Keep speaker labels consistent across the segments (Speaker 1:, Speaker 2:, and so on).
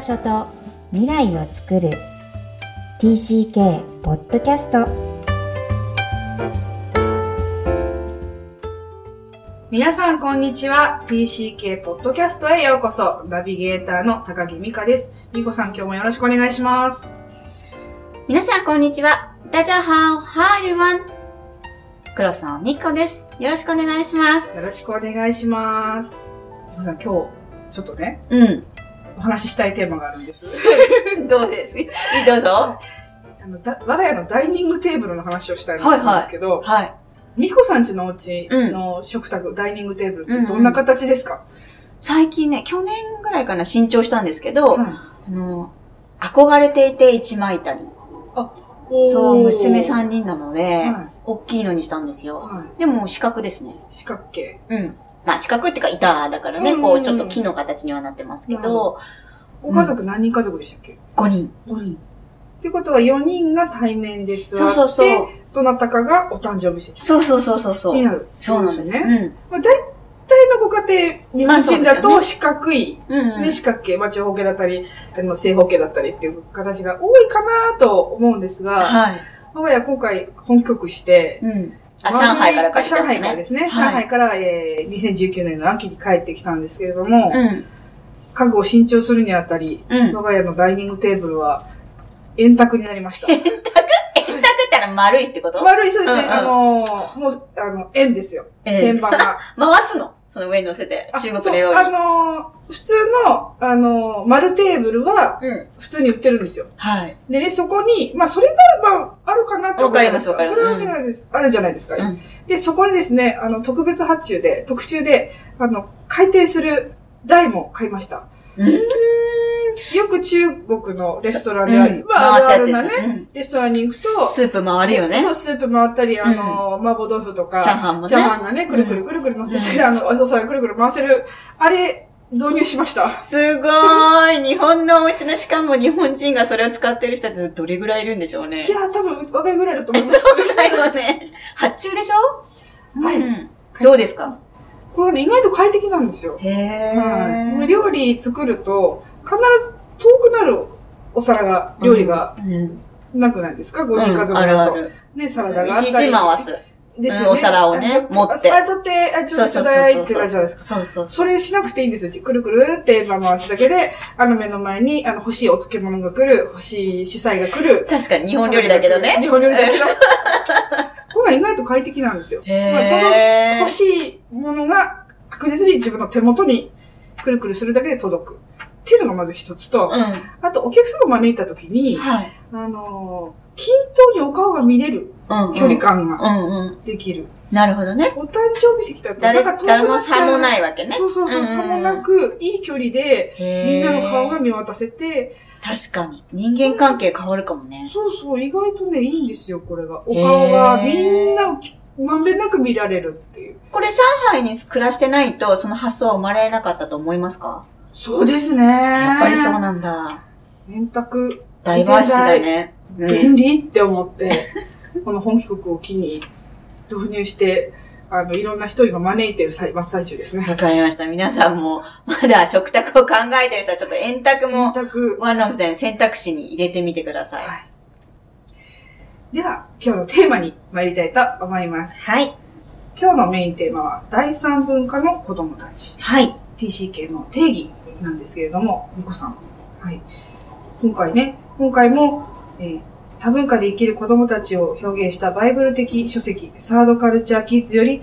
Speaker 1: 場所と未来を作る TCK ポッドキャスト
Speaker 2: 皆さんこんにちは TCK ポッドキャストへようこそナビゲーターの高木美香です美子さん今日もよろしくお願いします
Speaker 3: 皆さん、こんにちは。大家好。Hi, everyone. 黒沢みっこです。よろしくお願いします。
Speaker 2: よろしくお願いします美子さん今日ちょっとね
Speaker 3: うん。
Speaker 2: お話ししたいテーマがあるんです
Speaker 3: どうです？どうぞ。
Speaker 2: あのだ我が家のダイニングテーブルの話をしたいんですけど、
Speaker 3: はい。
Speaker 2: 美子さん家のお家の食卓、ダイニングテーブルってどんな形ですか、
Speaker 3: 最近ね、去年ぐらいかな、新調したんですけど、
Speaker 2: はい
Speaker 3: あの、憧れていて一枚板に。そう、娘さ
Speaker 2: ん、
Speaker 3: ん人なので、
Speaker 2: は
Speaker 3: 大きいのにしたんですよ。
Speaker 2: はい、
Speaker 3: でも四角ですね。
Speaker 2: 四角形
Speaker 3: うん。まあ四角っていうか板だからね、
Speaker 2: うん
Speaker 3: こうちょっと木の形にはなってますけど、
Speaker 2: ご家族何人家族でしたっけ、
Speaker 3: 5人。
Speaker 2: 5人。ってことは4人が対面で座って、
Speaker 3: そうそうそう。
Speaker 2: どなたかがお誕生日席
Speaker 3: そうそうそうそうそう。
Speaker 2: になる。
Speaker 3: そうなんです
Speaker 2: ね。
Speaker 3: ね。
Speaker 2: まあ、大体のご家庭、日本人だと四角い、
Speaker 3: うん。うん、
Speaker 2: ね、四角形、まあ、長方形だったり、あの正方形だったりっていう形が多いかなと思うんですが、
Speaker 3: はい。
Speaker 2: 我が家今回本局して、
Speaker 3: うん。あ、上海から帰ってきたん
Speaker 2: 上海から
Speaker 3: ですね。
Speaker 2: 上海から、えー、2019年の秋に帰ってきたんですけれども、
Speaker 3: うん。
Speaker 2: 家具を新調するにあたり、
Speaker 3: うん。
Speaker 2: 我が家のダイニングテーブルは円卓になりました。
Speaker 3: 円卓？ってのは丸いってこと？
Speaker 2: 丸い、そうですね。
Speaker 3: うんうん
Speaker 2: あのーもう、あの、円ですよ。
Speaker 3: え
Speaker 2: 天板が。
Speaker 3: 回すの？その上に乗せて、中国のように。
Speaker 2: あのー普通の、あのー丸テーブルは
Speaker 3: うん。
Speaker 2: 普通に売ってるんですよ。
Speaker 3: はい。
Speaker 2: でね、そこに、まあ、それが、まあ、あるかなと
Speaker 3: わかりますわかります
Speaker 2: それはわけないです。あるじゃないですか。
Speaker 3: うん
Speaker 2: で、そこにですね、あの、特別発注で、特注で、あの、回転する台も買いました。
Speaker 3: うーん。
Speaker 2: よく中国のレストランである、
Speaker 3: うん
Speaker 2: まあ、あ
Speaker 3: 回
Speaker 2: るあるなね。レストランに行くと、
Speaker 3: スープ回るよね
Speaker 2: そ。う、スープ回ったり、あの、麻婆豆腐とか、
Speaker 3: チャーハンもね。
Speaker 2: チャーハンがね、くるくるくるくる乗せて、
Speaker 3: うん
Speaker 2: あの、お皿くるくる回せる、あれ、導入しました。
Speaker 3: すごーい。日本のお家の、しかも日本人がそれを使ってる人たちどれぐらいいるんでしょうね。
Speaker 2: いやー、多分、若いぐらいだと思います。
Speaker 3: そうだよね。発注でしょ？
Speaker 2: はい
Speaker 3: うんどうですか？
Speaker 2: これね、意外と快適なんですよ。
Speaker 3: へ
Speaker 2: はい。
Speaker 3: ー。
Speaker 2: 料理作ると、必ず遠くなるお皿が、料理が
Speaker 3: うん。
Speaker 2: なくないですか、
Speaker 3: う
Speaker 2: 5人家
Speaker 3: ん。
Speaker 2: 族
Speaker 3: あるあ
Speaker 2: だと。
Speaker 3: る。
Speaker 2: ね、サラダがあっ
Speaker 3: いち
Speaker 2: たり。
Speaker 3: いち回す。
Speaker 2: ですよね。
Speaker 3: うんお皿をね持って
Speaker 2: あ、あ取って、あ、ちょっとちょうだいってなるじゃないですか。
Speaker 3: そうそう
Speaker 2: それしなくていいんですよ。くるくるって回すだけで、あの目の前に、あの欲しいお漬物が来る、欲しい主菜が来る。
Speaker 3: 確かに日本料理だけどね。
Speaker 2: 日本料理だけど。これが意外と快適なんですよ。
Speaker 3: へー。
Speaker 2: 欲しいものが確実に自分の手元にくるくるするだけで届く。っていうのがまず一つと、
Speaker 3: うん。
Speaker 2: あとお客様を招いた時に、
Speaker 3: はい。
Speaker 2: あのー均等にお顔が見れる
Speaker 3: うん。
Speaker 2: 距離感が
Speaker 3: うんうん。
Speaker 2: できる。
Speaker 3: なるほどね。
Speaker 2: お誕生日席だと、
Speaker 3: 誰、
Speaker 2: なんか遠く
Speaker 3: 誰も差もないわけね。
Speaker 2: そうそうそう、
Speaker 3: うん
Speaker 2: 差もなく、いい距離で、み
Speaker 3: み
Speaker 2: んなの顔が見渡せて、
Speaker 3: 確かに。人間関係変わるかもね。
Speaker 2: そうそう、意外とね、いいんですよ、これが。お顔がみんなをまんべんなく見られるっていう。
Speaker 3: これ上海に暮らしてないと、その発想は生まれなかったと思いますか？
Speaker 2: そうですね。
Speaker 3: やっぱりそうなんだ。
Speaker 2: 円卓、
Speaker 3: ダイバーシティだね。うん
Speaker 2: 便利って思って、この本気国を機に導入して、あの、いろんな人を今招いてる最真っ最中ですね。
Speaker 3: わかりました。皆さんも、まだ食卓を考えてる人は、ちょっと円卓
Speaker 2: 円
Speaker 3: も、
Speaker 2: 卓。
Speaker 3: ワンオブザ選択肢に入れてみてください。
Speaker 2: はい。では、今日のテーマに参りたいと思います。
Speaker 3: はい。
Speaker 2: 今日のメインテーマは、第三文化の子供たち。
Speaker 3: はい。
Speaker 2: TCK の定義なんですけれども、みこさん。はい。今回ね、今回も、えー多文化で生きる子供たちを表現したバイブル的書籍、サードカルチャーキッズより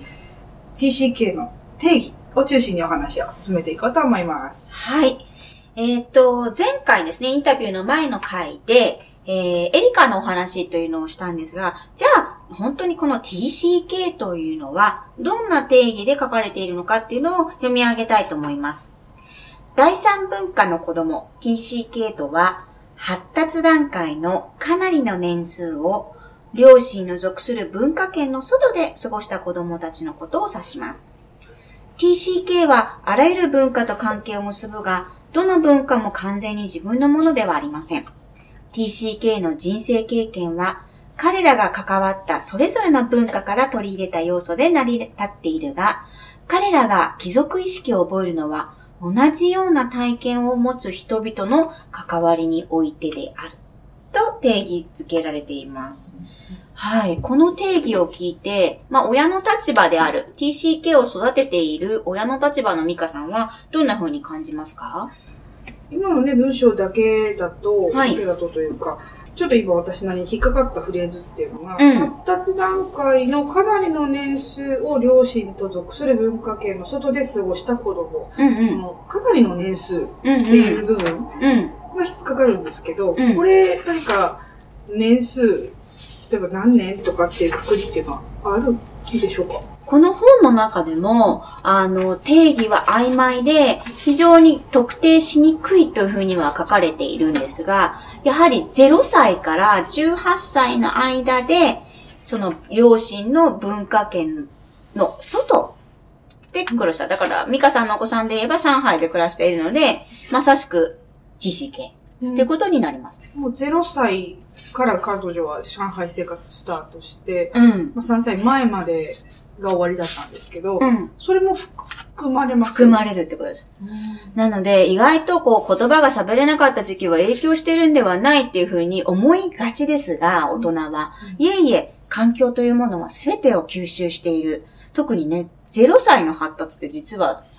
Speaker 2: TCK の定義を中心にお話を進めていこうと思います。
Speaker 3: はい。えっ、と、前回ですね、インタビューの前の回で、えー、エリカのお話というのをしたんですが、じゃあ、本当にこの TCK というのは、どんな定義で書かれているのかっていうのを読み上げたいと思います。第三文化の子供 TCK とは、発達段階のかなりの年数を、両親の属する文化圏の外で過ごした子供たちのことを指します。TCK はあらゆる文化と関係を結ぶが、どの文化も完全に自分のものではありません。TCK の人生経験は、彼らが関わったそれぞれの文化から取り入れた要素で成り立っているが、彼らが貴族意識を覚えるのは、同じような体験を持つ人々の関わりにおいてである。と定義づけられています。はい。この定義を聞いて、まあ、親の立場である、TCK を育てている親の立場のミカさんは、どんな風に感じますか？
Speaker 2: 今のね、文章だけだと、
Speaker 3: はい
Speaker 2: だけだとというか、ちょっと今私なりに引っかかったフレーズっていうのが、
Speaker 3: うん
Speaker 2: 発達段階のかなりの年数を両親と属する文化圏の外で過ごした子供。
Speaker 3: うん
Speaker 2: このかなりの年数っ
Speaker 3: うん。うん
Speaker 2: ていう部分
Speaker 3: うん。
Speaker 2: が引っかかるんですけど、
Speaker 3: うん
Speaker 2: これ何か年数、例えば何年とかっていうくくりっていうのはあるんでしょうか？
Speaker 3: この本の中でも、あの、定義は曖昧で、非常に特定しにくいというふうには書かれているんですが、やはり0歳から18歳の間で、その両親の文化圏の外で暮らした。だから、ミカさんのお子さんで言えば上海で暮らしているので、まさしくってことになります。
Speaker 2: もう0歳から彼女は上海生活スタートして、
Speaker 3: うん。
Speaker 2: まあ、3歳前までが終わりだったんですけど、
Speaker 3: うん。
Speaker 2: それも含含まれます
Speaker 3: 含まれるってことです。なので、意外とこう言葉が喋れなかった時期は影響してるんではないっていうふうに思いがちですが、大人は。いえいえ、環境というものは全てを吸収している。特にね、0歳の発達って実は、し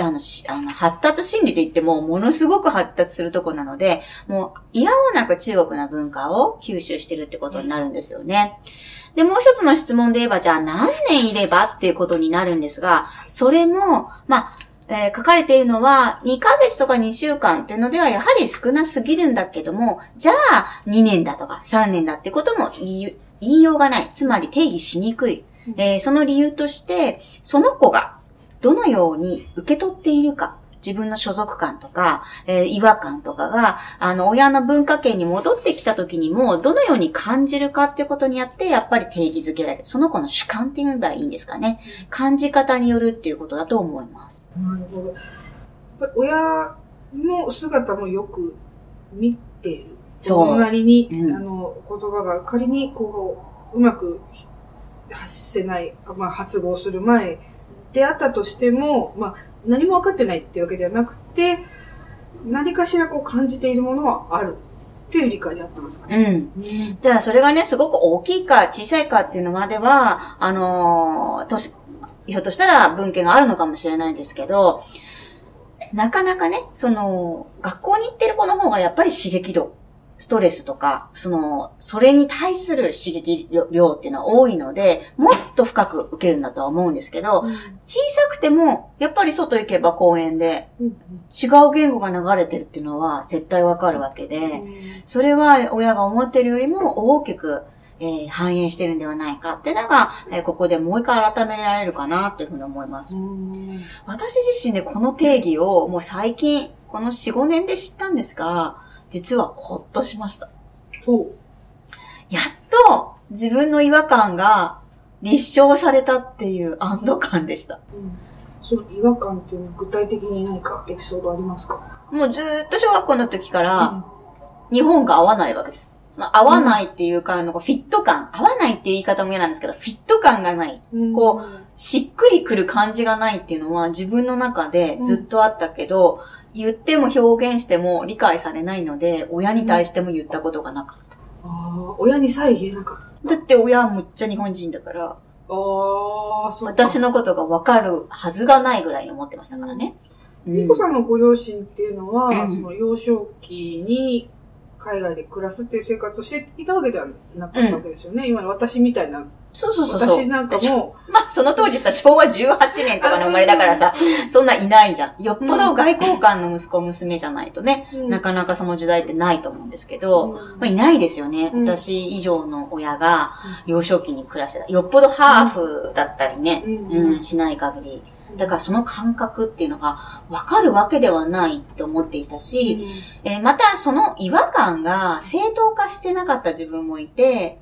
Speaker 3: あの、しあの発達心理で言っても、ものすごく発達するとこなので、もう、嫌おなく中国の文化を吸収してるってことになるんですよね。で、もう一つの質問で言えば、じゃあ何年いればっていうことになるんですが、それも、まあ、えー書かれているのは、2ヶ月とか2週間っていうのではやはり少なすぎるんだけども、じゃあ2年だとか3年だってことも言い言いようがない。つまり定義しにくい。えーその理由として、その子がどのように受け取っているか。自分の所属感とか、えー違和感とかが、あの、親の文化圏に戻ってきた時にも、どのように感じるかっていうことによって、やっぱり定義づけられる。その子の主観って言えばいいんですかね。感じ方によるっていうことだと思います。
Speaker 2: なるほど。やっぱり親の姿もよく見ている。
Speaker 3: そう
Speaker 2: なりに、
Speaker 3: うん
Speaker 2: あの、言葉が仮にこう、うまく発せない、まあ、発語する前であったとしても、まあ、何も分かってないっていうわけではなくて、何かしらこう感じているものはあるっていう理解であったんですかねう。
Speaker 3: ん。じゃあ、それがね、すごく大きいか小さいかっていうのまでは、あのー年、ひょっとしたら文献があるのかもしれないんですけど、なかなかね、その、学校に行ってる子の方がやっぱり刺激度、ストレスとか、その、それに対する刺激量っていうのは多いので、もっと深く受けるんだとは思うんですけど、小さくても、やっぱり外行けば公園で
Speaker 2: うん
Speaker 3: 違う言語が流れてるっていうのは絶対わかるわけで、
Speaker 2: うん。
Speaker 3: それは親が思ってるよりも大きく、えー反映してるんではないかっていうのが、えーここでもう一回改められるかなというふうに思います。
Speaker 2: うん。
Speaker 3: 私自身でこの定義をもう最近、この4、5年で知ったんですが、実はほっとしました。
Speaker 2: そう。
Speaker 3: やっと自分の違和感が立証されたっていう安堵感でした。
Speaker 2: うんその違和感っていうのは具体的に何かエピソードありますか？
Speaker 3: もうずーっと小学校の時から、日本が合わないわけです。その合わないっていうか、あのフィット感、合わないっていう言い方も嫌なんですけど、フィット感がない。
Speaker 2: うん
Speaker 3: こしっくりくる感じがないっていうのは自分の中でずっとあったけど、言っても表現しても理解されないので、親に対しても言ったことがなかっ
Speaker 2: ああ、親にさえ言えなかった。
Speaker 3: た。だって親はむっちゃ日本人だから、
Speaker 2: ああ、そうか。
Speaker 3: 私のことがわかるはずがないぐらいに思ってましたからね。うん
Speaker 2: みこさんのご両親っていうのは、
Speaker 3: うん
Speaker 2: その幼少期に海外で暮らすっていう生活をしていたわけではなかったわけですよね。今私みたいな。
Speaker 3: そうそうそうそう。
Speaker 2: 私なんかも、
Speaker 3: まあ、その当時さ、昭和18年とかの生まれだからさ、そんないないじゃん。よっぽど外交官の息子娘じゃないとね、なかなかその時代ってないと思うんですけど、まあ、いないですよね。
Speaker 2: うん
Speaker 3: 私以上の親が幼少期に暮らしてた。よっぽどハーフだったりね、
Speaker 2: うん
Speaker 3: うん、しない限り。だからその感覚っていうのが分かるわけではないと思っていたし、えーまたその違和感が正当化してなかった自分もいて、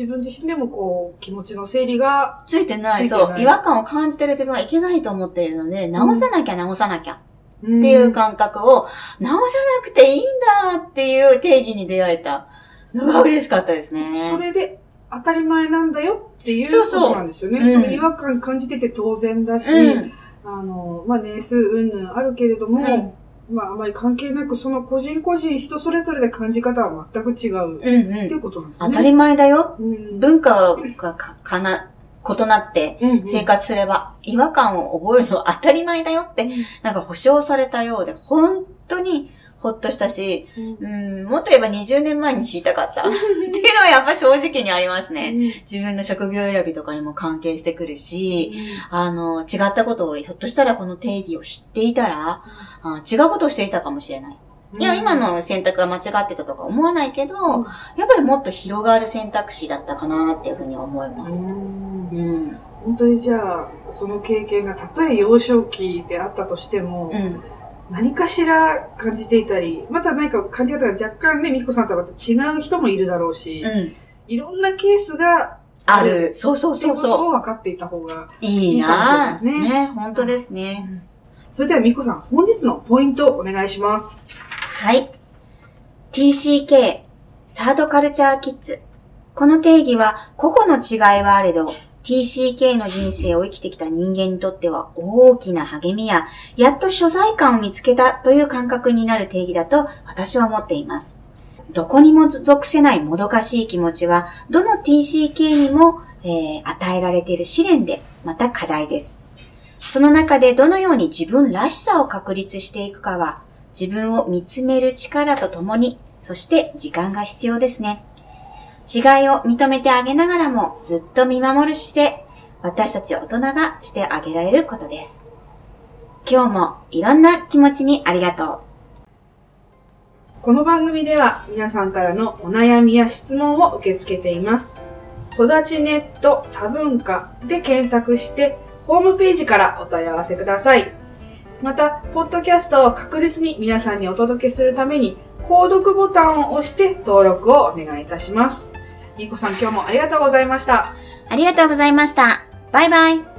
Speaker 2: 自分自身でもこう、気持ちの整理が、
Speaker 3: ついてない、そう、違和感を感じてる自分はいけないと思っているので、直さなきゃ直さなきゃ。
Speaker 2: っ
Speaker 3: っていう感覚を、直さなくていいんだっていう定義に出会えた。のが嬉しかったですね。
Speaker 2: それで当たり前なんだよっていうこ
Speaker 3: そうそう。
Speaker 2: となんですよね。
Speaker 3: うん。
Speaker 2: その違和感感じてて当然だし、
Speaker 3: うん。
Speaker 2: あの、まあ、年数云々あるけれども、
Speaker 3: うん
Speaker 2: まあ、あまり関係なく、その個人個人人それぞれで感じ方は全く違う。っ
Speaker 3: うんうん。
Speaker 2: ていうことなんですね。
Speaker 3: 当たり前だよ。
Speaker 2: うん。
Speaker 3: 文化がかかな、異なって生活すれば違和感を覚えるのは当たり前だよって、なんか保証されたようで、本当にほっとしたし、うん、もっと言えば20年前に知りたかった。っていうのはやっぱ正直にありますね。自分の職業選びとかにも関係してくるし、あの、違ったことを、ひょっとしたらこの定義を知っていたら、あ違うことをしていたかもしれない。いや、今の選択が間違ってたとか思わないけど、
Speaker 2: うん
Speaker 3: やっぱりもっと広がる選択肢だったかなっていうふうに思います。
Speaker 2: うん
Speaker 3: うん。
Speaker 2: 本当にじゃあ、その経験がたとえ幼少期であったとしても、
Speaker 3: うん。
Speaker 2: 何かしら感じていたり、また何か感じ方が若干ね、みきこさんとはまた違う人もいるだろうし、
Speaker 3: うん。
Speaker 2: いろんなケースが
Speaker 3: ある。そうそう
Speaker 2: っていこと
Speaker 3: そううそ
Speaker 2: を分かっていた方が。
Speaker 3: う。いい
Speaker 2: いいか
Speaker 3: な
Speaker 2: もしれないね
Speaker 3: ね。本当ですね。
Speaker 2: それではみきこさん、本日のポイントをお願いします。
Speaker 3: はい。TCK、サードカルチャーキッズ。この定義は個々の違いはあれど、TCK の人生を生きてきた人間にとっては大きな励みや、やっと所在感を見つけたという感覚になる定義だと私は思っています。どこにも属せないもどかしい気持ちは、どの TCK にも、えー与えられている試練で、また課題です。その中でどのように自分らしさを確立していくかは、自分を見つめる力とともに、そして時間が必要ですね。違いを認めてあげながらもずっと見守る姿勢、私たち大人がしてあげられることです。今日もいろんな気持ちにありがとう。
Speaker 2: この番組では皆さんからのお悩みや質問を受け付けています。育ちネット多文化で検索して、ホームページからお問い合わせください。また、ポッドキャストを確実に皆さんにお届けするために、購読ボタンを押して登録をお願いいたします。みこさん今日もありがとうございました。
Speaker 3: ありがとうございました。バイバイ。